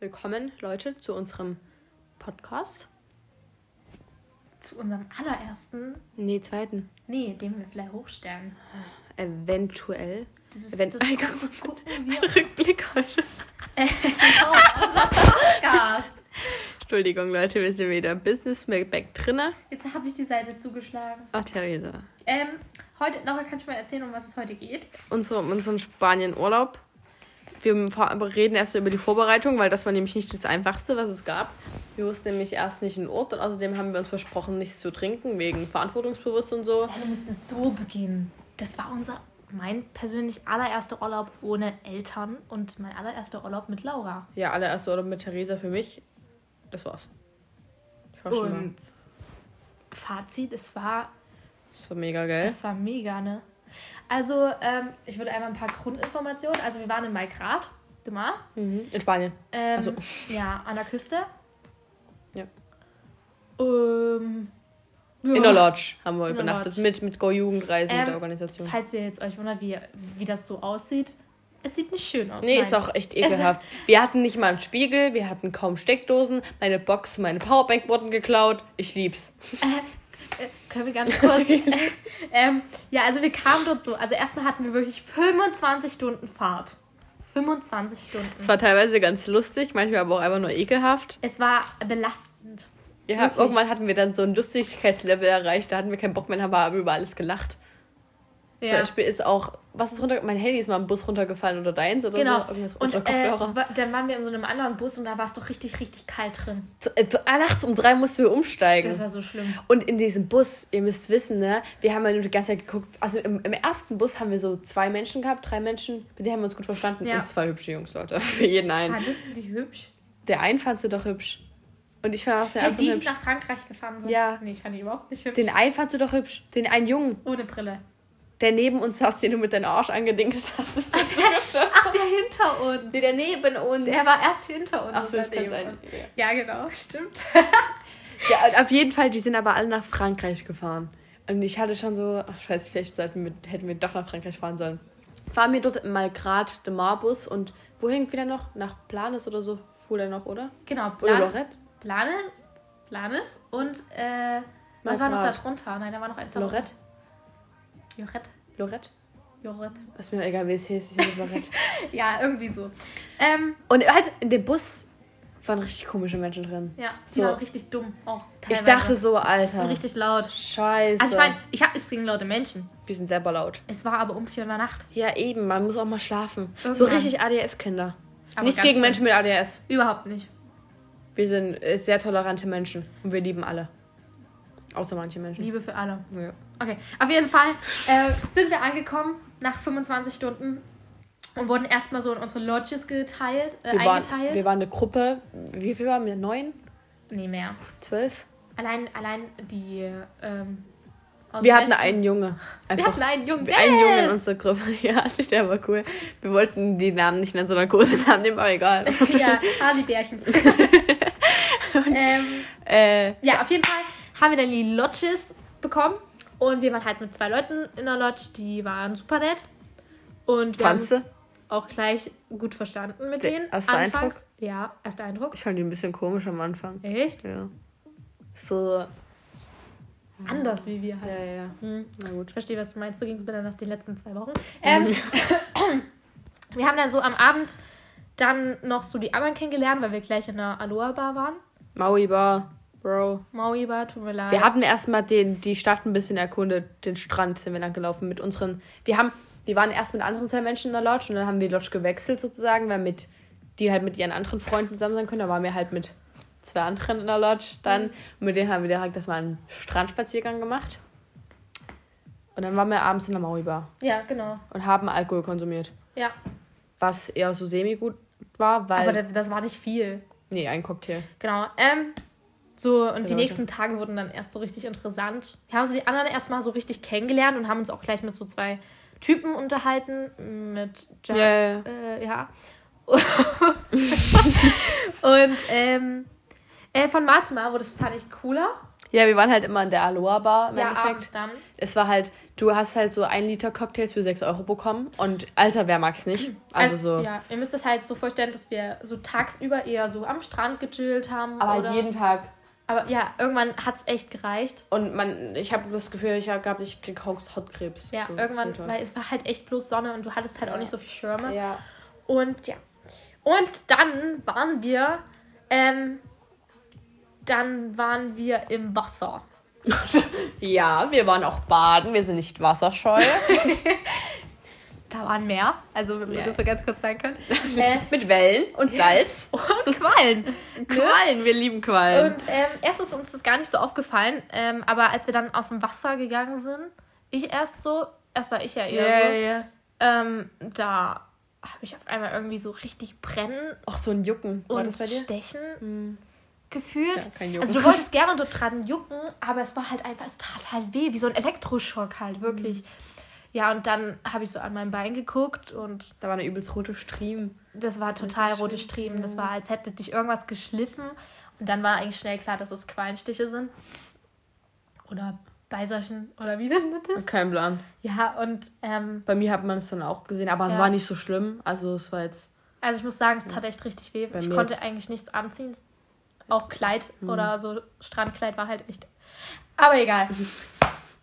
Willkommen, Leute, zu unserem Podcast. Zu unserem allerersten. Nee, zweiten. Nee, den wir vielleicht hochstellen. Eventuell. Das ist Wenn- das, guck- das gucken wir. Rückblick heute. Genau, unser Podcast. Entschuldigung, Leute, wir sind wieder Business Back drinne. Jetzt habe ich die Seite zugeschlagen. Ach, Theresa. Ähm, heute, Laura, kannst du mal erzählen, um was es heute geht? Unsere, unseren Spanien-Urlaub. Wir reden erst über die Vorbereitung, weil das war nämlich nicht das Einfachste, was es gab. Wir wussten nämlich erst nicht den Ort und außerdem haben wir uns versprochen, nichts zu trinken, wegen Verantwortungsbewusst und so. Ja, du musstest so beginnen. Das war unser, mein persönlich allererster Urlaub ohne Eltern und mein allererster Urlaub mit Laura. Ja, allererste Urlaub mit Theresa für mich. Das war's. Ich war schon mal. Und Fazit, es war, Das war mega geil. es war mega, ne? Also, ähm, ich würde einmal ein paar Grundinformationen. Also, wir waren in Malgrat, de Mar. Mhm. In Spanien. Ähm, Also. Ja, an der Küste. Ja. Ähm, ja. In der Lodge haben wir In übernachtet. Mit, mit Go Jugendreisen mit Ähm, der Organisation. Falls ihr jetzt euch wundert, wie, wie das so aussieht, es sieht nicht schön aus. Nee, nein. ist auch echt ekelhaft. Wir hatten nicht mal einen Spiegel, wir hatten kaum Steckdosen, meine Box, meine Powerbank wurden geklaut. Ich lieb's. Äh, können wir ganz kurz. ähm, ja, also wir kamen dort so. Also erstmal hatten wir wirklich 25 Stunden Fahrt. 25 Stunden. Es war teilweise ganz lustig, manchmal aber auch einfach nur ekelhaft. Es war belastend. Ja, Wirklich? irgendwann hatten wir dann so ein Lustigkeitslevel erreicht, da hatten wir keinen Bock mehr, haben aber über alles gelacht. Zum. Beispiel ist auch, was ist runter, mein Handy ist mal im Bus runtergefallen oder deins oder Genau. so. Irgendwas Und äh, dann waren wir in so einem anderen Bus und da war es doch richtig, richtig kalt drin. Zu- äh, Nachts um drei mussten wir umsteigen. Das war so schlimm. Und in diesem Bus, ihr müsst wissen, ne, wir haben ja nur die ganze Zeit geguckt. Also im, im ersten Bus haben wir so zwei Menschen gehabt, drei Menschen, mit denen haben wir uns gut verstanden. Ja. Und zwei hübsche Jungs, Leute. Für jeden einen. Fandest du die hübsch? Der einen fand sie doch hübsch. Und ich fand auch den Hey, anderen die, die nach Frankreich gefahren sind? Ja. Nee, ich fand die überhaupt nicht hübsch. Den einen fand sie doch hübsch. Den einen Jungen, Ohne Brille. Der neben uns saß, den du mit deinem Arsch angedingst hast. Ach, der hinter uns. Nee, der neben uns. Der war erst hinter uns. Ach so, das kann sein. uns. Ja, genau, stimmt. Ja, auf jeden Fall, die sind aber alle nach Frankreich gefahren. Und ich hatte schon so, ach scheiße, vielleicht sollten wir, hätten wir doch nach Frankreich fahren sollen. Fahren wir dort mal gerade den Marbus und wohin wieder noch? Nach Planes oder so fuhr der noch, oder? Genau, Oder Plan, Lorette? Plane, Planes und äh, was war noch da drunter? Nein, da war noch eins Lorette? drunter. Jorette. Lorette? Jorette. Ist mir egal, wie es hieß, ich Lorette. Ja, irgendwie so. Ähm, und halt in dem Bus waren richtig komische Menschen drin. ja, So. waren richtig dumm. Auch Ich teilweise. dachte so, Alter. richtig laut. Scheiße. Also ich meine, ich habe nichts gegen laute Menschen. wir sind selber laut. Es war aber um vier in der Nacht. Ja, eben, man muss auch mal schlafen. So Irgendwann. richtig ADS-Kinder. Nicht gegen schlimm. Menschen mit ADS. Überhaupt nicht. Wir sind äh, sehr tolerante Menschen und wir lieben alle. Außer manche Menschen. Liebe für alle. Ja. Okay, auf jeden Fall äh, sind wir angekommen nach 25 Stunden und wurden erstmal so in unsere Lodges geteilt, äh, Wir, waren, eingeteilt. wir waren eine Gruppe. Wie viel waren wir? Neun? nee, mehr. Zwölf? Allein, allein die. Ähm, aus Wir hatten einen Junge. Wir Einfach hatten einen Jungen. einen Jungen in yes! unserer Gruppe. Ja, der war cool. Wir wollten die Namen nicht nennen, sondern Kosenamen nehmen, aber egal. Ja, Hasibärchen. ähm, äh, ja, auf jeden Fall haben wir dann die Lodges bekommen. Und wir waren halt mit zwei Leuten in der Lodge, die waren super nett. Und wir haben uns auch gleich gut verstanden mit denen. erste Anfangs, ja, erster Eindruck. ich fand die ein bisschen komisch am Anfang. Echt? Ja. So. Anders wie wir halt. Ja, ja, ja. Hm. Na gut. Ich verstehe, was du meinst. So ging es mir dann nach den letzten zwei Wochen. Ähm, wir haben dann so am Abend dann noch so die anderen kennengelernt, weil wir gleich in der Aloha-Bar waren. Maui Bro. Maui-Bar, tut mir leid. Wir hatten erstmal den, die Stadt ein bisschen erkundet, den Strand sind wir lang gelaufen mit unseren. Wir haben, wir waren erst mit anderen zwei Menschen in der Lodge und dann haben wir die Lodge gewechselt sozusagen, weil mit die halt mit ihren anderen Freunden zusammen sein können. Da waren wir halt mit zwei anderen in der Lodge dann. Und mit denen haben wir direkt das mal einen Strandspaziergang gemacht. Und dann waren wir abends in der Maui Bar ja, genau. und haben Alkohol konsumiert. Ja, Was eher so semi-gut war, weil. aber das, das war nicht viel. nee, ein Cocktail. Genau. Ähm, so, und die Leute. nächsten Tage wurden dann erst so richtig interessant. Wir haben so die anderen erstmal so richtig kennengelernt und haben uns auch gleich mit so zwei Typen unterhalten. Mit Ja, Jack, ja, ja. Äh, ja. und ähm, äh, von Mal zu Mal, wo das fand ich cooler. Ja, wir waren halt immer in der Aloha Bar im Ja, Endeffekt. dann. Es war halt, du hast halt so ein Liter Cocktails für 6 Euro bekommen. Und Alter, wer mag's nicht? Also so. Ja, ihr müsst es halt so vorstellen, dass wir so tagsüber eher so am Strand gechillt haben. Aber halt jeden Tag. Aber ja, irgendwann hat es echt gereicht. Und man, ich habe das Gefühl, ich hab, ich krieg Haut, Hautkrebs. Ja, so irgendwann, runter. weil es war halt echt bloß Sonne und du hattest halt auch nicht so viel Schirme. Ja. Und ja. Und dann waren wir, ähm, dann waren wir im Wasser. Ja, wir waren auch baden, wir sind nicht wasserscheu. Da waren mehr, also wenn wir Ja. das so ganz kurz sagen können. äh, Mit Wellen und Salz. und Quallen. Quallen, wir lieben Quallen. Und ähm, erst ist uns das gar nicht so aufgefallen, ähm, aber als wir dann aus dem Wasser gegangen sind, ich erst so, erst war ich ja eher ja, so, ja. ähm, da habe ich auf einmal irgendwie so richtig brennen Ach, so ein Jucken. War und stechen Hm. gefühlt. Ja, also du wolltest gerne dort dran jucken, aber es war halt einfach, es tat halt weh, wie so ein Elektroschock halt, wirklich. Mhm. Ja, und dann habe ich so an mein Bein geguckt und Da war eine übelst rote Striemen. das war total ist rote. Striemen. Das war, als hätte dich irgendwas geschliffen. Und dann war eigentlich schnell klar, dass es Quallenstiche sind. Oder Beiserchen oder wie denn das? Kein Plan. Ja, und ähm, Bei mir hat man es dann auch gesehen, aber es Ja. war nicht so schlimm. Also es war jetzt. also ich muss sagen, es tat echt richtig weh. Bei ich konnte jetzt- eigentlich nichts anziehen. Auch Kleid Mhm. oder so Strandkleid war halt echt. Aber egal.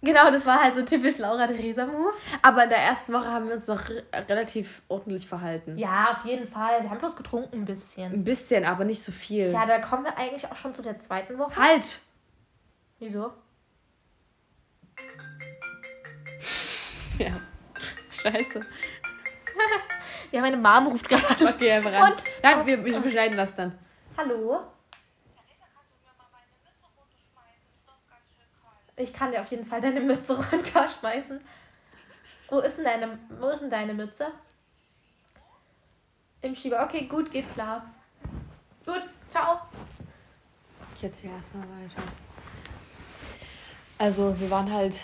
genau, das war halt so typisch Laura Theresa Move. Aber in der ersten Woche haben wir uns noch re relativ ordentlich verhalten. Ja, auf jeden Fall. Wir haben bloß getrunken ein bisschen. Ein bisschen, aber nicht so viel. Ja, da kommen wir eigentlich auch schon zu der zweiten Woche. halt! Wieso? Ja. Scheiße. Ja, meine Mom ruft gerade. Okay, einfach ran. Und? Ja, wir, wir beschneiden das dann. Hallo? Ich kann dir auf jeden Fall deine Mütze runterschmeißen. Wo ist denn deine, wo ist denn deine Mütze? Im Schieber. Okay, gut, geht klar. Gut, ciao. Ich erzähle erstmal weiter. Also, wir waren halt,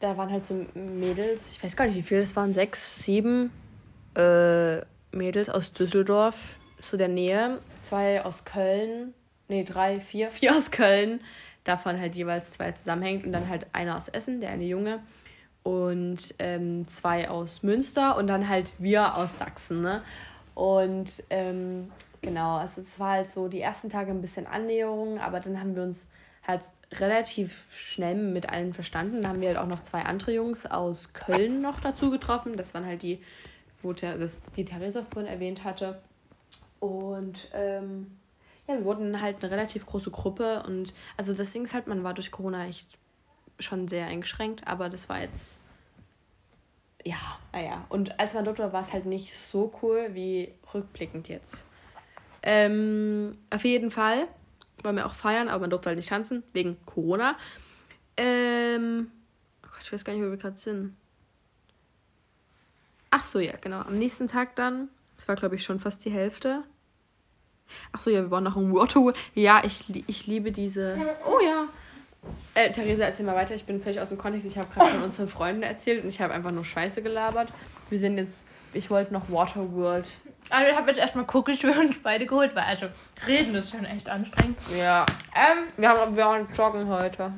da waren halt so Mädels, ich weiß gar nicht wie viele, es waren sechs, sieben äh, Mädels aus Düsseldorf, zu der Nähe. Zwei aus Köln, nee, drei, vier, vier aus Köln, davon halt jeweils zwei zusammenhängt und dann halt einer aus Essen, der eine Junge. Und ähm, zwei aus Münster und dann halt wir aus Sachsen, ne? Und ähm, genau, also es war halt so die ersten Tage ein bisschen Annäherung, aber dann haben wir uns halt relativ schnell mit allen verstanden. Dann haben wir halt auch noch zwei andere Jungs aus Köln noch dazu getroffen. Das waren halt die, wo Ther das, die Theresa vorhin erwähnt hatte. Und ähm, ja, wir wurden halt eine relativ große Gruppe und also das Ding ist halt, man war durch Corona echt schon sehr eingeschränkt, aber das war jetzt ja, naja. Und als man dort war, war es halt nicht so cool wie rückblickend jetzt. Ähm, auf jeden Fall wollen wir auch feiern, aber man durfte halt nicht tanzen, wegen Corona. Ähm, oh Gott, ich weiß gar nicht, wo wir gerade sind. Ach so, ja, genau. Am nächsten Tag dann, das war glaube ich schon fast die Hälfte. Ach so, ja, wir waren noch im Waterway. Ja, ich, ich liebe diese. Oh ja. Äh, Theresa, erzähl mal weiter. Ich bin völlig aus dem Kontext. Ich habe gerade von unseren Freunden erzählt und ich habe einfach nur Scheiße gelabert. Wir sind jetzt. Ich wollte noch Waterworld. Also ich habe jetzt erstmal Cookies für uns beide geholt, weil also reden ist schon echt anstrengend. Ja. Ähm, Wir, haben, wir waren joggen heute.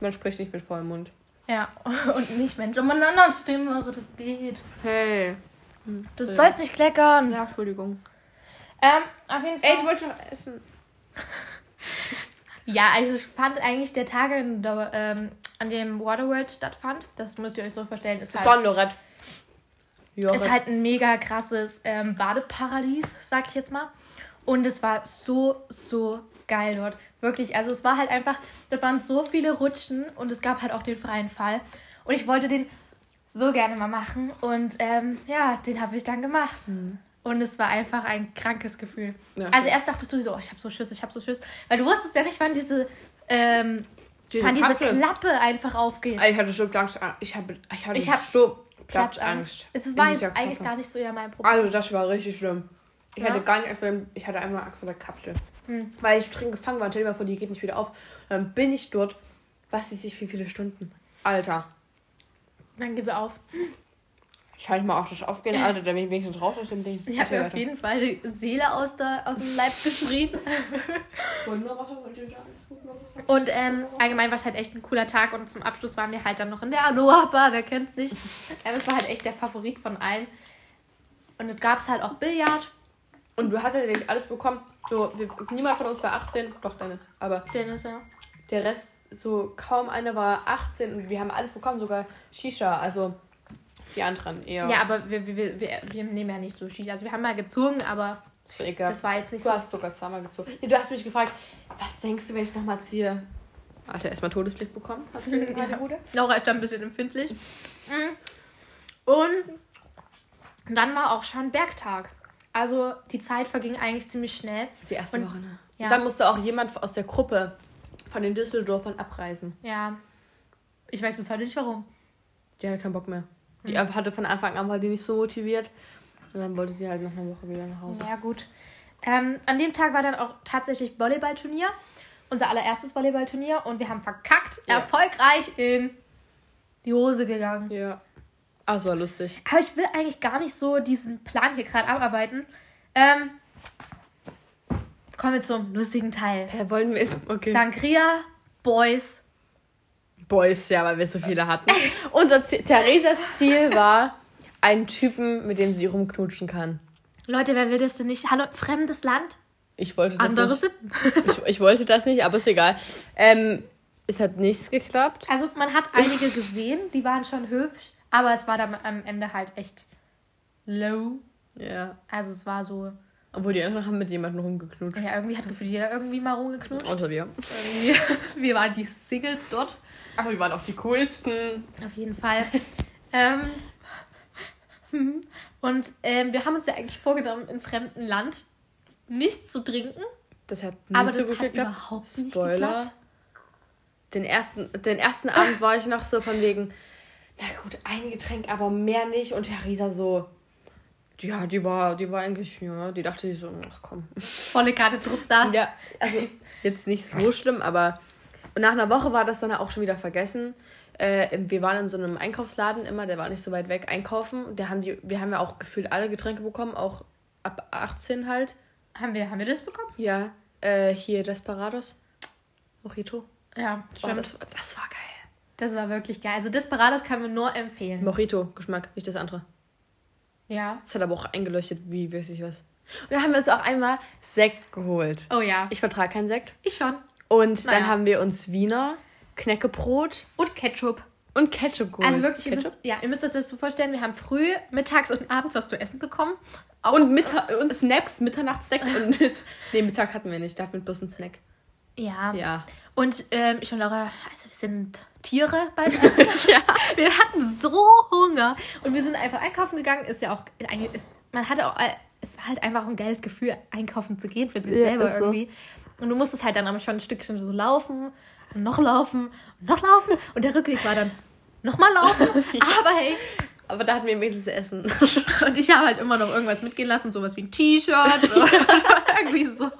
Man spricht nicht mit vollem Mund. ja, und nicht Mensch, um eine andere Stimme, das geht. Hey. Du sollst nicht kleckern. Ja, Entschuldigung. Ähm, auf jeden Fall. Ey, ich wollte noch essen. Ja, also ich fand eigentlich der Tag, ähm, an dem Waterworld stattfand, das müsst ihr euch so vorstellen, ist Das halt. Ja, ist halt ein mega krasses ähm, Badeparadies, sag ich jetzt mal. Und es war so, so geil dort. Wirklich, also es war halt einfach, dort waren so viele Rutschen und es gab halt auch den freien Fall. Und ich wollte den so gerne mal machen und ähm, ja, den habe ich dann gemacht. Und es war einfach ein krankes Gefühl. Ja. Also erst dachtest du so, oh, ich habe so Schiss, ich habe so Schiss. Weil du wusstest ja nicht, wann diese, ähm, Diese wann diese. Klappe einfach aufgeht. Ich hatte schon Angst. Ich, habe, ich hatte Ich hab so Platzangst. Es war jetzt eigentlich Klappe. gar nicht so ja mein Problem. Also, das war richtig schlimm. Ich Ja? hatte gar nicht Angst vor ich hatte einfach Angst vor der Kapsel. Hm. Weil ich drin gefangen war. Stell dir mal vor, die geht nicht wieder auf. Dann bin ich dort, was weiß ich, wie viele Stunden. Alter. Dann geht sie auf. Scheint mal auch das Aufgehen, Alter, der mich wenigstens raus aus dem Ding. Ich habe mir auf jeden Fall die Seele aus, der, aus dem Leib geschrien. Und ähm, allgemein war es halt echt ein cooler Tag und zum Abschluss waren wir halt dann noch in der Aloha Bar, wer kennt's nicht. ähm, es war halt echt der Favorit von allen. Und es gab halt auch Billard. Und du hast ja nicht alles bekommen. So, wir, niemand von uns war 18, doch Dennis. Aber Dennis, ja. der Rest, so kaum einer war 18 und wir haben alles bekommen, sogar Shisha. Also die anderen eher. Ja, aber wir, wir, wir, wir, nehmen ja nicht so Shisha. Also wir haben mal gezogen, aber Das war egal. das war jetzt nicht Du so. hast sogar zweimal gezogen. Nee, du hast mich gefragt, was denkst du, wenn ich nochmal ziehe? Alter, erstmal Todesblick bekommen. Hat sie Ja. Bude? Laura ist da ein bisschen empfindlich. Mhm. Und dann war auch schon Bergtag. Also die Zeit verging eigentlich ziemlich schnell. Die erste Und- Woche, ne? ja. Dann musste auch jemand aus der Gruppe von den Düsseldorfern abreisen. Ja. Ich weiß bis heute nicht warum. Die hatte keinen Bock mehr. Die Mhm. hatte von Anfang an, war die nicht so motiviert. Und dann wollte sie halt noch eine Woche wieder nach Hause. Ja, gut. Ähm, an dem Tag war dann auch tatsächlich Volleyballturnier. Unser allererstes Volleyballturnier. Und wir haben verkackt, Ja. erfolgreich in die Hose gegangen. Ja. Aber es war lustig. Aber ich will eigentlich gar nicht so diesen Plan hier gerade abarbeiten. Ähm, kommen wir zum lustigen Teil. Ja, wollen wir. Okay. Sangria, Boys. Boys, ja, weil wir so viele hatten. Unser Ziel, Theresas Ziel war, einen Typen, mit dem sie rumknutschen kann. Leute, wer will das denn nicht? Hallo, fremdes Land, Ich wollte das andere nicht. Ich, ich wollte das nicht, aber ist egal. Ähm, es hat nichts geklappt. Also man hat einige gesehen, die waren schon hübsch, aber es war dann am Ende halt echt low. Ja. Also es war so, Obwohl die anderen haben mit jemandem rumgeknutscht. ja, irgendwie hat gefühlt jeder irgendwie mal rumgeknutscht. Außer wir. Wir waren die Singles dort. Aber wir waren auch die coolsten. Auf jeden Fall. ähm, und ähm, wir haben uns ja eigentlich vorgenommen, in fremdem Land nichts zu trinken. Das hat nicht Aber so das gut hat geklappt. überhaupt nicht Spoiler. geklappt. Den ersten, den ersten Abend war ich noch so von wegen, na gut, ein Getränk, aber mehr nicht. Und Theresa so, ja, die war, die war eigentlich, ja, die dachte sich so, ach komm. Volle Karte Druck da. Ja, also jetzt nicht so schlimm, aber und nach einer Woche war das dann auch schon wieder vergessen. Äh, wir waren in so einem Einkaufsladen immer, der war nicht so weit weg, einkaufen. Der haben die, wir haben ja auch gefühlt alle Getränke bekommen, auch ab 18 halt. Haben, wir, haben wir das bekommen? Ja, äh, hier Desperados. Mojito. Ja, Oh, stimmt. das, war- das war geil. das war wirklich geil. Also Desperados kann man nur empfehlen. Mojito-Geschmack, nicht das andere. Ja. Es hat aber auch eingeleuchtet, wie weiß ich was. Und dann haben wir uns auch einmal Sekt geholt. Oh ja. Ich vertrage keinen Sekt. Ich schon. Und dann Naja. haben wir uns Wiener, Knäckebrot Und Ketchup. und Ketchup geholt. Also wirklich, ihr müsst, ja, ihr müsst das jetzt so vorstellen, wir haben früh, mittags und abends was zu essen bekommen. Auch, Und, Mitta und Snacks, Mitternachtssnack und mit, nee, Mittag hatten wir nicht, da hatten wir bloß einen Snack. ja. Ja. Und ähm, ich und Laura, also wir sind Tiere beim Essen. Wir hatten so Hunger. Und wir sind einfach einkaufen gegangen. Ist ja auch, ist, man hatte auch, äh, es war halt einfach ein geiles Gefühl, einkaufen zu gehen für sich Ja, selber ist so. Und du musstest halt dann aber schon ein Stückchen so laufen und noch laufen und noch laufen. Und der Rückweg war dann nochmal laufen. Aber hey, Aber da hatten wir wenigstens Essen. und ich habe halt immer noch irgendwas mitgehen lassen, sowas wie ein T-Shirt oder irgendwie so.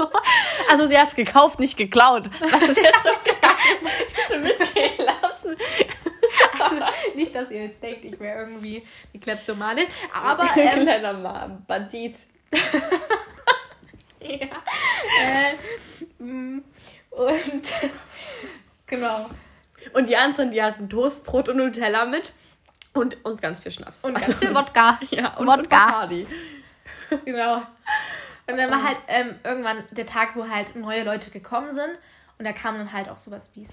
Also sie hat gekauft, nicht geklaut. Das ist jetzt so so mitgehen lassen. Also nicht, dass ihr jetzt denkt, ich wäre irgendwie die Kleptomanin. Aber ähm, Kleiner Ma- Bandit. Ja. Äh, mm, und genau. Und die anderen, die hatten Toastbrot und Nutella mit. Und, und ganz viel Schnaps. Und Also- ganz viel Wodka. Ja, und Wodka. Und. Genau. Und dann war halt ähm, irgendwann der Tag, wo halt neue Leute gekommen sind. Und da kam dann halt auch sowas wie,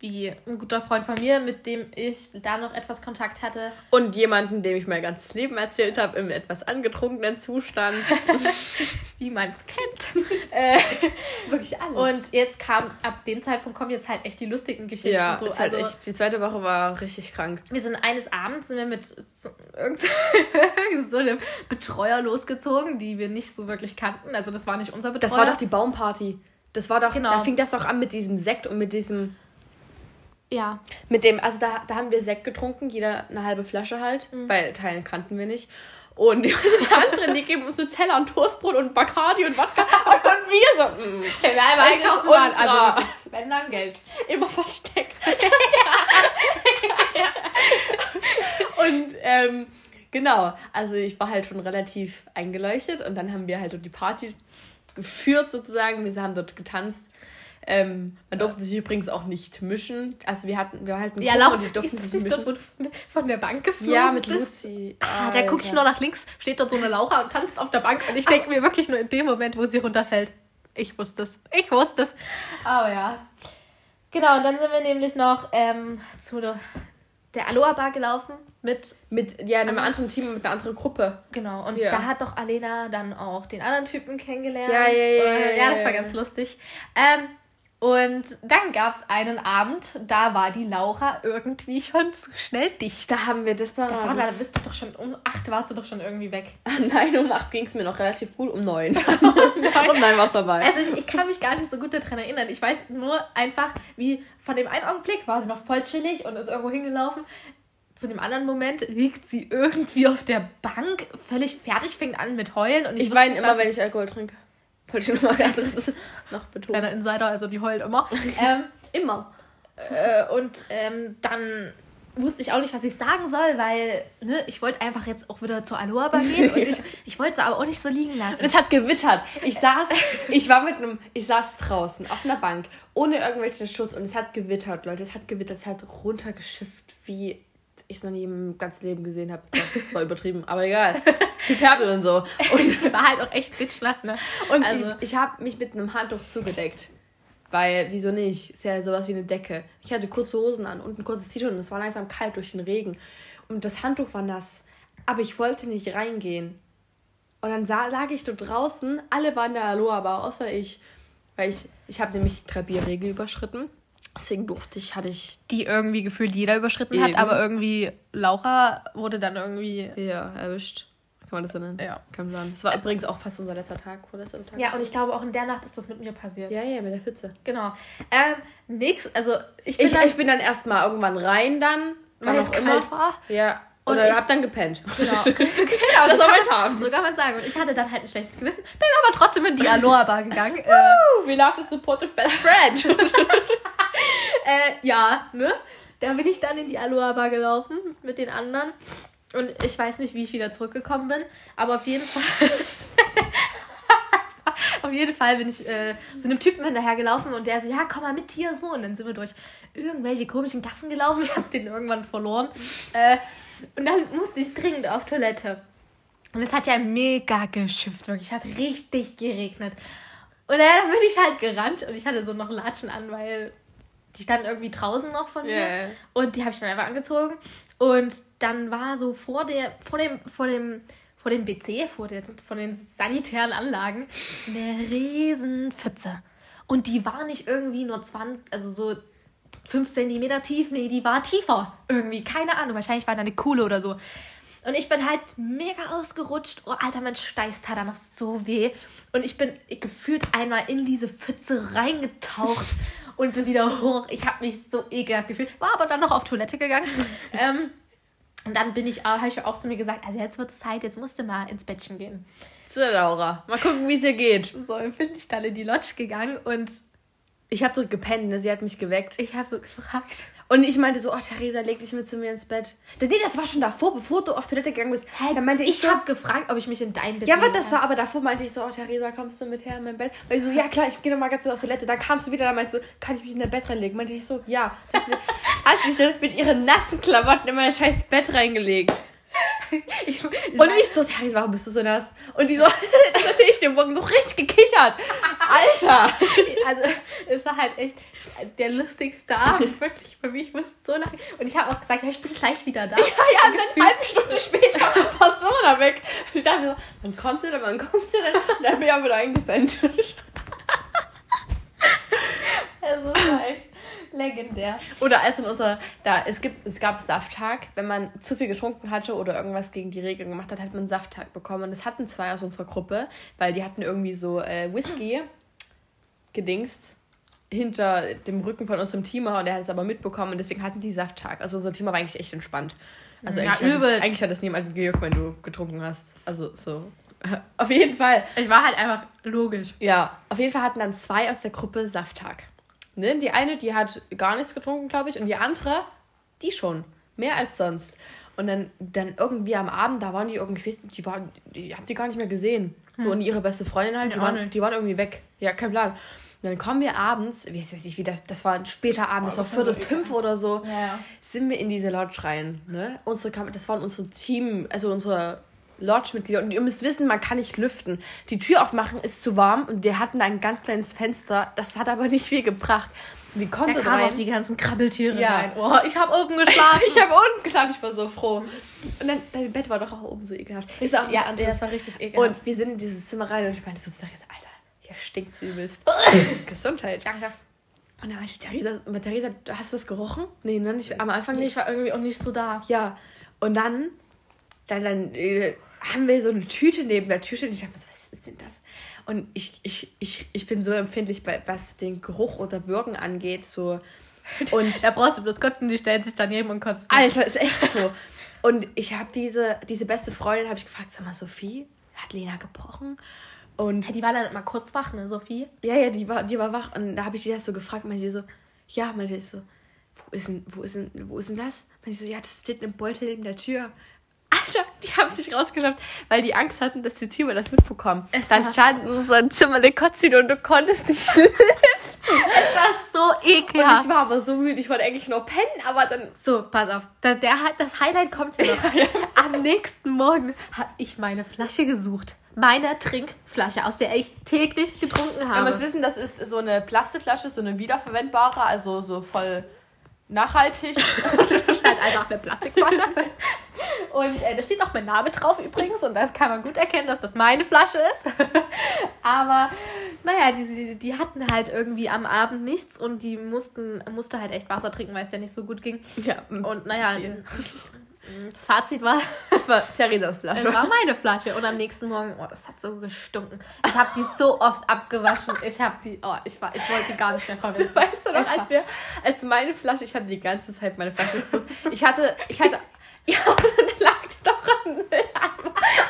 wie ein guter Freund von mir, mit dem ich da noch etwas Kontakt hatte. Und jemanden, dem ich mein ganzes Leben erzählt habe, im etwas angetrunkenen Zustand. wie man es kennt. äh, Wirklich alles. und jetzt kam, ab dem Zeitpunkt kommen jetzt halt echt die lustigen Geschichten. ja, so. ist halt also, echt, die zweite Woche war richtig krank. Wir sind eines Abends sind wir mit so, so einem Betreuer losgezogen, die wir nicht so wirklich kannten. Also das war nicht unser Betreuer. Das war doch die Baumparty. Das war doch, Genau. da fing das doch an mit diesem Sekt und mit diesem, ja. mit dem, also da, da haben wir Sekt getrunken, jeder eine halbe Flasche halt, Mhm. weil Teilen kannten wir nicht. Und die, die anderen, die geben uns Nutella und Toastbrot und Bacardi und Wodka. Und wir so, mm, Wenn wir ist einkaufen waren, also wenn dann Geld. immer versteckt. Und ähm, Genau, also ich war halt schon relativ eingeleuchtet und dann haben wir halt die Party geführt sozusagen. Wir haben dort getanzt. Ähm, man durfte sich übrigens auch nicht mischen. Also wir hatten, wir hatten ja, und die durften sich nicht mischen. Dort, von der Bank geflogen Ja, mit bist? Lucy. Ah, da gucke ich nur nach links, steht dort so eine Laura und tanzt auf der Bank und ich denke mir wirklich nur in dem Moment, wo sie runterfällt. Ich wusste es. Ich wusste es. Aber ja. Genau, und dann sind wir nämlich noch ähm, zu der, der Aloha Bar gelaufen mit. Mit ja, einem anderen Team, mit einer anderen Gruppe. Genau, und ja. da hat doch Alena dann auch den anderen Typen kennengelernt. Ja, ja, ja. Und, ja, das war ganz lustig. Ähm, und dann gab es einen Abend, da war die Laura irgendwie schon zu schnell dicht. Da haben wir das war. Das war da bist du doch schon um acht warst du doch schon irgendwie weg. nein, um acht ging es mir noch relativ gut, um neun. um neun war es dabei. Also ich, ich, kann mich gar nicht so gut daran erinnern. Ich weiß nur einfach, wie von dem einen Augenblick war sie noch voll chillig und ist irgendwo hingelaufen. Zu dem anderen Moment liegt sie irgendwie auf der Bank, völlig fertig, fängt an mit Heulen. Und ich, ich weine immer, wenn ich Alkohol trinke. Wollte ich nochmal ganz kurz noch betonen. Kleiner Insider, also die heult immer. ähm, immer. Äh, und ähm, dann wusste ich auch nicht, was ich sagen soll, weil ne, ich wollte einfach jetzt auch wieder zur Aloha gehen und ich, ich wollte es aber auch nicht so liegen lassen. Es hat gewittert. Ich saß, ich war mit einem, ich saß draußen auf einer Bank ohne irgendwelchen Schutz und es hat gewittert, Leute. Es hat gewittert, es hat runtergeschifft wie ich es noch nie im ganzen Leben gesehen habe. War übertrieben, aber egal. Die Perle und so. Und die war halt auch echt bitchnass, ne? Und also. ich, ich habe mich mit einem Handtuch zugedeckt. Weil, wieso nicht? Ist ja sowas wie eine Decke. Ich hatte kurze Hosen an und ein kurzes T-Shirt und es war langsam kalt durch den Regen. Und das Handtuch war nass. Aber ich wollte nicht reingehen. Und dann sah, lag ich dort draußen, alle waren da Aloha, aber außer ich. Weil ich, ich habe nämlich die Drei-Bier-Regel überschritten. Deswegen durfte ich, hatte ich. Die irgendwie gefühlt jeder überschritten Eben. hat, aber irgendwie Laura wurde dann irgendwie. Ja, erwischt. Kann man das so nennen? Ja. Kann man sagen. Das war übrigens auch fast unser letzter Tag, vorletzter Tag. Ja, und ich glaube auch in der Nacht ist das mit mir passiert. Ja, ja, mit der Pfütze. Genau. Ähm, nix, also ich bin ich, dann, ich bin dann erstmal irgendwann rein dann. Weil es kalt war. Ja. Und Oder ich, hab dann gepennt. Genau. genau das soll man haben. So kann man sagen. Und ich hatte dann halt ein schlechtes Gewissen, bin aber trotzdem in die Aloha Bar gegangen. äh, We love the supportive best friend. Äh, ja, ne? Da bin ich dann in die Aloha Bar gelaufen mit den anderen. Und ich weiß nicht, wie ich wieder zurückgekommen bin, aber auf jeden Fall. auf jeden Fall bin ich äh, so einem Typen hinterher gelaufen und der so, ja, komm mal mit hier so. Und dann sind wir durch irgendwelche komischen Gassen gelaufen. Ich habe den irgendwann verloren. Äh, und dann musste ich dringend auf Toilette. Und es hat ja mega geschifft, wirklich. Es hat richtig geregnet. Und dann bin ich halt gerannt und ich hatte so noch Latschen an, weil die standen irgendwie draußen noch von mir. Yeah. Und die habe ich dann einfach angezogen. Und dann war so vor der, vor dem, vor dem, vor dem BC, vor, der, vor den sanitären Anlagen, eine riesen Pfütze. Und die war nicht irgendwie nur 20, also so 5 cm tief, nee, die war tiefer. Irgendwie, keine Ahnung, wahrscheinlich war da eine Kuhle oder so. Und ich bin halt mega ausgerutscht. Oh, alter, mein Steiß tat danach so weh. Und ich bin gefühlt einmal in diese Pfütze reingetaucht und wieder hoch. Ich habe mich so ekelhaft gefühlt. War aber dann noch auf Toilette gegangen. ähm, und dann bin ich, habe ich auch zu mir gesagt, also jetzt wird es Zeit, jetzt musst du mal ins Bettchen gehen. Zu der Laura. Mal gucken, wie es ihr geht. So, bin ich dann in die Lodge gegangen und ich habe so gepennt, ne? Sie hat mich geweckt. Ich habe so gefragt. Und ich meinte so, oh Theresa, leg dich mit zu mir ins Bett. Nee, das war schon davor, bevor du auf Toilette gegangen bist. Hä, dann meinte ich. Ich so, habe gefragt, ob ich mich in dein Bett. Ja, aber das war, aber davor meinte ich so, oh Theresa, kommst du mit her in mein Bett? Weil ich so, ja klar, ich gehe nochmal ganz kurz auf Toilette. Dann kamst du wieder, dann meinst du, kann ich mich in dein Bett reinlegen? Meinte ich so, ja. Hat sich mit ihren nassen Klamotten in mein scheiß Bett reingelegt. Ich, und ich so, Theresa, warum bist du so nass? Und die so, das erzähl ich dir morgen noch richtig gekichert. Alter! Also, es war halt echt der lustigste Abend, wirklich für mich. Ich musste so lachen. Und ich habe auch gesagt, ja, ich bin gleich wieder da. Ja, ja, und dann eine halbe Stunde später war so da weg. Und ich dachte mir so, wann kommt sie denn, wann kommt sie denn? Und dann bin ich auch wieder eingepennt. Also, Legendär. Oder als in unserer, da, es gibt, es gab Safttag, wenn man zu viel getrunken hatte oder irgendwas gegen die Regeln gemacht hat, hat man Safttag bekommen. Und das hatten zwei aus unserer Gruppe, weil die hatten irgendwie so äh, Whisky gedingst hinter dem Rücken von unserem Teamer und er hat es aber mitbekommen und deswegen hatten die Safttag. Also unser Teamer war eigentlich echt entspannt. Also ja, eigentlich, hat es, eigentlich hat es niemand gejuckt, wenn du getrunken hast. Also so. Auf jeden Fall. Ich war halt einfach logisch. Ja, auf jeden Fall hatten dann zwei aus der Gruppe Safttag. Ne? Die eine, die hat gar nichts getrunken, glaube ich, und die andere, die schon. Mehr als sonst. Und dann, dann irgendwie am Abend, da waren die irgendwie, die waren, die hab die gar nicht mehr gesehen. So, und ihre beste Freundin halt, die Ja, waren, nicht. die waren irgendwie weg. Ja, kein Plan. Und dann kommen wir abends, wie weiß ich, wie das, das war ein später Abend, das war Viertel fünf oder so, Ja, ja. sind wir in diese Lodge rein. Ne? Unsere, das waren unsere Team, also unsere Lodge-Mitglieder. Und ihr müsst wissen, man kann nicht lüften. Die Tür aufmachen ist zu warm und wir hatten ein ganz kleines Fenster. Das hat aber nicht viel gebracht. Wir kommen Da kamen rein. auch die ganzen Krabbeltiere Ja. rein. Oh, ich habe oben geschlafen. ich habe unten geschlafen, ich war so froh. Und dann, dein Bett war doch auch oben so ekelhaft. Ist auch ja, anderes. das war richtig ekelhaft. Und wir sind in dieses Zimmer rein und ich meinte so Alter, hier stinkt's übelst. Gesundheit. Danke. Und dann meinte ich, Theresa, Theresa, hast du was gerochen? Nee, ne? Nicht, am Anfang nicht. Ich war irgendwie auch nicht so da. Ja. Und dann, dann, dann äh, haben wir so eine Tüte neben der Tür stehen. Ich dachte so, was ist denn das? Und ich, ich, ich, ich bin so empfindlich, bei, was den Geruch oder Würgen angeht. So. Und Da brauchst du bloß kotzen, die stellt sich daneben und kotzt. Alter, ist echt so. Und ich habe diese, diese beste Freundin, habe ich gefragt, sag mal, Sophie, hat Lena gebrochen? Und Ja, die war dann mal kurz wach, ne, Sophie? ja, ja, die war, die war wach. Und da habe ich die das so gefragt, meinte sie so, ja, meinte ich so, wo ist denn, wo ist denn, wo ist denn das? Meinte ich so, ja, das steht im Beutel neben der Tür. Alter, die haben sich rausgeschafft, weil die Angst hatten, dass die Tiere das mitbekommen. Es Dann war- stand so ein Zimmer eine Kotzine und du konntest nicht. Das ist so Und ekelhaft. ich war aber so müde, ich wollte eigentlich nur pennen, aber dann So, pass auf. Da, der, das Highlight kommt hier noch. Am nächsten Morgen habe ich meine Flasche gesucht. Meine Trinkflasche, aus der ich täglich getrunken Man habe. muss wissen, das ist so eine Plastikflasche, so eine wiederverwendbare, also so voll nachhaltig. Das ist halt einfach eine Plastikflasche. Und äh, da steht auch mein Name drauf übrigens. Und das kann man gut erkennen, dass das meine Flasche ist. Aber naja, die, die hatten halt irgendwie am Abend nichts und die mussten musste halt echt Wasser trinken, weil es ja nicht so gut ging. ja, Und naja, Viel. Das Fazit war, das war es Flasche. war meine Flasche. Und am nächsten Morgen, oh, das hat so gestunken. Ich habe die so oft abgewaschen. Ich habe die, oh, ich, war, ich wollte die gar nicht mehr verwenden. Weißt du noch, Es als wir, als meine Flasche, ich hatte die ganze Zeit meine Flasche gesucht. Ich hatte, ich hatte, ja, und dann lag die doch an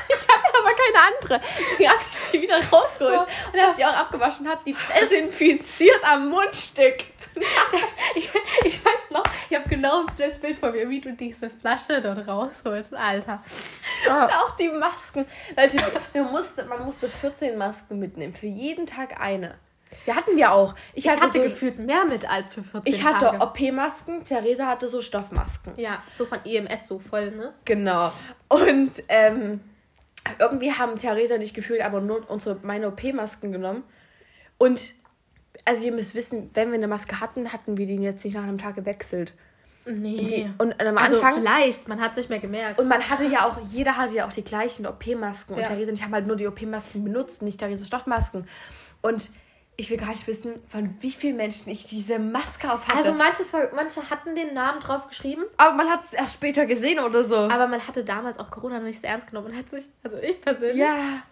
Ich hatte aber keine andere. Deswegen habe ich sie wieder rausgeholt und habe sie auch abgewaschen und habe die desinfiziert am Mundstück. Ich, ich weiß noch, ich habe genau das Bild von mir, wie du diese Flasche dort rausholst, Alter. Oh, Und auch die Masken. Leute, wir musste, man musste 14 Masken mitnehmen. Für jeden Tag eine. Die hatten wir auch. Ich ich hatte, hatte so, gefühlt mehr mit als für 14 ich hatte. OP-Masken, Theresa hatte so Stoffmasken. ja, so von EMS so voll, ne? Genau. Und ähm, irgendwie haben Theresa und ich gefühlt aber nur unsere, meine OP-Masken genommen. Und also ihr müsst wissen, wenn wir eine Maske hatten, hatten wir die jetzt nicht nach einem Tag gewechselt. Nee. Die, und am also Anfang. vielleicht, man hat es nicht mehr gemerkt. und man hatte ja auch, jeder hatte ja auch die gleichen OP-Masken. Und Ja. Theresa und ich haben halt nur die OP-Masken benutzt, nicht Theresa Stoffmasken. Und ich will gar nicht wissen, von wie vielen Menschen ich diese Maske auf hatte. also manches, manche hatten den Namen drauf geschrieben, aber man hat es erst später gesehen oder so. aber man hatte damals auch Corona noch nicht so ernst genommen und hat sich, also ich persönlich, ja.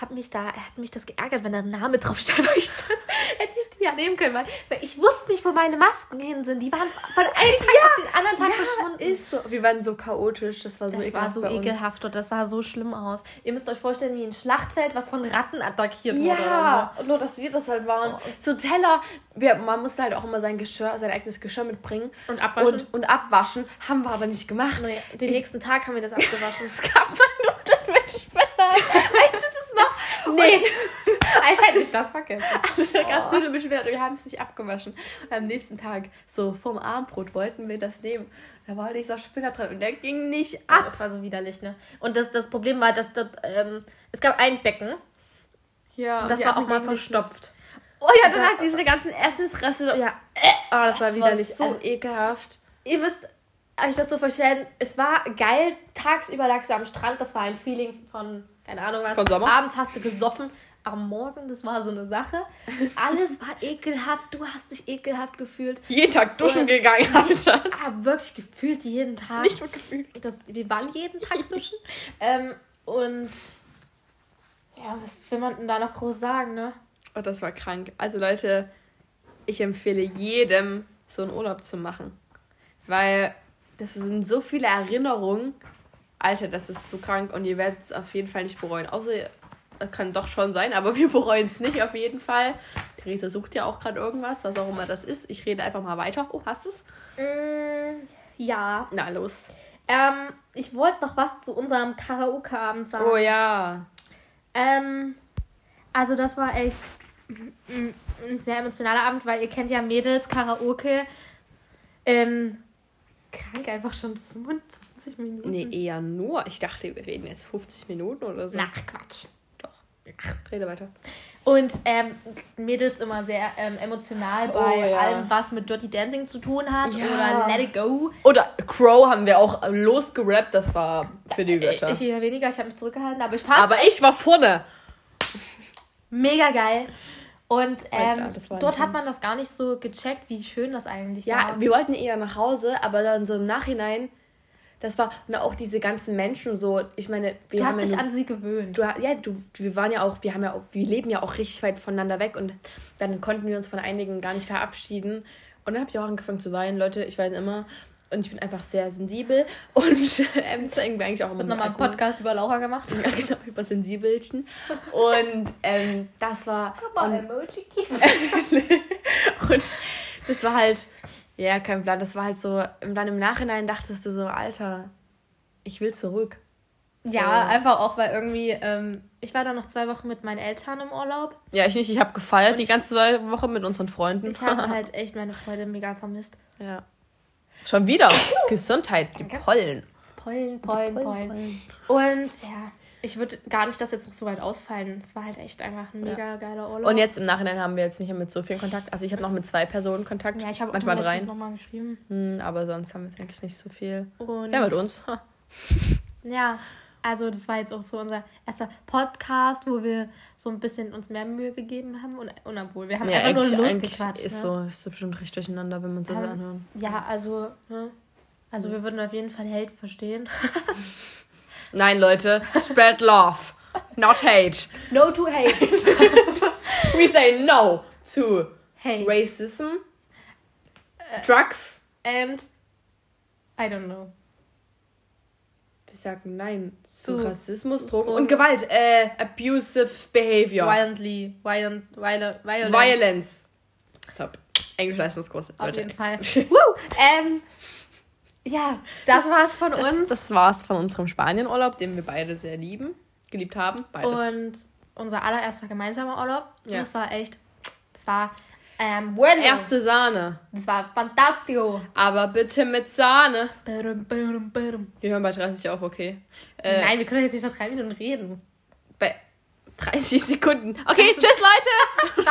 Hat mich da, hat mich das geärgert, wenn da ein Name drauf stand, weil ich sonst hätte ich die ja nehmen können, weil, weil ich wusste nicht, wo meine Masken hin sind. Die waren von einem Tag auf den anderen Tag verschwunden. Ist so. Wir waren so chaotisch, das war so Das war ekelhaft so bei uns. ekelhaft und das sah so schlimm aus. Ihr müsst euch vorstellen, wie ein Schlachtfeld, was von Ratten attackiert wurde. oder Ja, nur dass wir das halt waren. Zu Teller, wir, man musste halt auch immer sein Geschirr, sein eigenes Geschirr mitbringen. Und abwaschen. Und, und abwaschen. Haben wir aber nicht gemacht. so. Naja, den nächsten Tag haben wir das abgewaschen. Es gab mal Nudeln mit Spinat. Weißt du? Nee, als hätte ich das vergessen. Und da gab es Nudeln mit Spinat und wir haben es nicht abgewaschen. Und am nächsten Tag, so vom Abendbrot, wollten wir das nehmen. Da war dieser Spinat dran und der ging nicht ab. das war so widerlich, ne? Und das, das Problem war, dass dort, ähm, es gab ein Becken Ja, und das war auch mal verstopft. Oh ja, dann hat diese ganzen Essensreste. Ja, oh, das, war widerlich. so Also, ekelhaft. ihr müsst euch das so vorstellen, es war geil, tagsüber lagst du am Strand, das war ein Feeling von, keine Ahnung was, Von Sommer? abends hast du gesoffen, am Morgen, das war so eine Sache, alles war ekelhaft, du hast dich ekelhaft gefühlt, Jeden Tag duschen Und- gegangen, Alter. ah, wirklich gefühlt jeden Tag. Nicht mehr gefühlt. das, wir waren jeden Tag duschen. ähm, und ja, was will man denn da noch groß sagen, ne? Oh, das war krank. Also Leute, ich empfehle jedem, so einen Urlaub zu machen. Weil das sind so viele Erinnerungen. Alter, das ist so krank und ihr werdet es auf jeden Fall nicht bereuen. Außer, äh, kann doch schon sein, aber wir bereuen es nicht auf jeden Fall. Theresa sucht ja auch gerade irgendwas, was auch immer das ist. Ich rede einfach mal weiter. Oh, hast du es? Mm, ja. Na, los. Ähm, ich wollte noch was zu unserem Karaoke-Abend sagen. Oh ja. Ähm, also das war echt ein, ein sehr emotionaler Abend, weil ihr kennt ja Mädels, Karaoke. Ähm, krank einfach schon 25 Minuten. Nee, eher nur. Ich dachte, wir reden jetzt 50 Minuten oder so. Nach Quatsch. Doch. Rede weiter. Und ähm, Mädels immer sehr ähm, emotional Oh, bei ja. allem, was mit Dirty Dancing zu tun hat. Ja. Oder Let It Go. Oder Crow haben wir auch losgerappt. Das war für die Götter. Ich eher weniger, ich habe mich zurückgehalten, aber ich fand Aber ich war vorne. mega geil. Und ähm, ja, das war dort hat man das gar nicht so gecheckt, wie schön das eigentlich Ja, war. wir wollten eher nach Hause, aber dann so im Nachhinein, das war, und auch diese ganzen Menschen so, ich meine, wir du haben hast dich ja, an sie gewöhnt. du, ja, du, wir waren ja auch, wir haben ja auch, wir leben ja auch richtig weit voneinander weg und dann konnten wir uns von einigen gar nicht verabschieden. Und dann habe ich auch angefangen zu weinen, Leute, ich weine immer. Und ich bin einfach sehr sensibel und ähm, deswegen bin eigentlich auch immer mit nochmal einen Podcast über Laura gemacht. Ja, genau, über Sensibelchen. Und ähm, das war. Und, Emoji. und das war halt. Ja, kein Plan. Das war halt so. Und dann im Nachhinein dachtest du so, Alter, ich will zurück. Ja, So. einfach auch, weil irgendwie, ähm, ich war da noch zwei Wochen mit meinen Eltern im Urlaub. Ja, ich nicht. Ich habe gefeiert die ganze Woche mit unseren Freunden. Ich habe halt echt meine Freunde mega vermisst. ja. Schon wieder. Gesundheit, die Danke. Pollen. Pollen, Pollen, Pollen. Und ja, ich würde gar nicht das jetzt noch so weit ausfallen. Es war halt echt einfach ein mega geiler Urlaub. Und jetzt im Nachhinein haben wir jetzt nicht mehr mit so viel Kontakt. Also ich habe noch mit zwei Personen Kontakt. Ja, ich habe manchmal auch drei. nochmal geschrieben. Hm, aber sonst haben wir jetzt eigentlich nicht so viel. Und Ja, mit uns. Ha. Ja, also das war jetzt auch so unser erster Podcast, wo wir so ein bisschen uns mehr Mühe gegeben haben. Und, und obwohl, wir haben Ja, einfach nur losgequatscht. ist ne? so, ist so bestimmt richtig durcheinander, wenn man so Ähm, anhört. Ja, also, ne? Also wir würden auf jeden Fall Hate verstehen. Nein, Leute, spread love, not hate. No to hate. We say no to Hate. racism, drugs. And I don't know. Wir sagen nein zu, Zu- Rassismus, zu Drogen Drogen. und Gewalt. Äh, abusive behavior. Violently. Violent, violent, violence. Violence. Top. Englisch-Leistungskurs. Auf Leute. jeden Fall. Woo! Ähm, ja, das war's von Das, uns. das war's von unserem Spanienurlaub, den wir beide sehr lieben. Geliebt haben. Beides. Und unser allererster gemeinsamer Urlaub. Ja. Und es war echt, das war, ähm, bueno. Erste Sahne. Das war fantastico. Aber bitte mit Sahne. Badum, badum, badum. Wir hören bei 30 auf, okay. Äh, Nein, wir können jetzt nicht noch drei Minuten reden. Bei 30 Sekunden. Okay, tschüss, Leute.